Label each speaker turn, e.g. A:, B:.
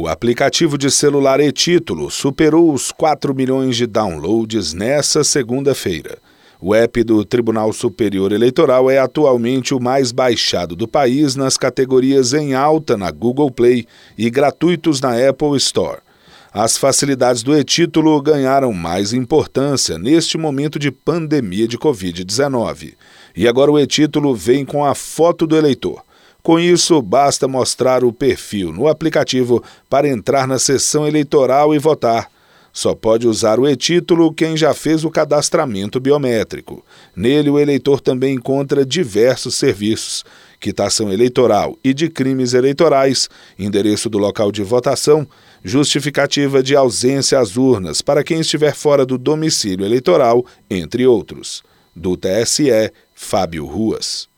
A: O aplicativo de celular e-Título superou os 4 milhões de downloads nesta segunda-feira. O app do Tribunal Superior Eleitoral é atualmente o mais baixado do país nas categorias em alta na Google Play e gratuitos na Apple Store. As facilidades do e-título ganharam mais importância neste momento de pandemia de Covid-19. E agora o e-título vem com a foto do eleitor. Com isso, basta mostrar o perfil no aplicativo para entrar na sessão eleitoral e votar. Só pode usar o e-título quem já fez o cadastramento biométrico. Nele, o eleitor também encontra diversos serviços: quitação eleitoral e de crimes eleitorais, endereço do local de votação, justificativa de ausência às urnas para quem estiver fora do domicílio eleitoral, entre outros. Do TSE, Fábio Ruas.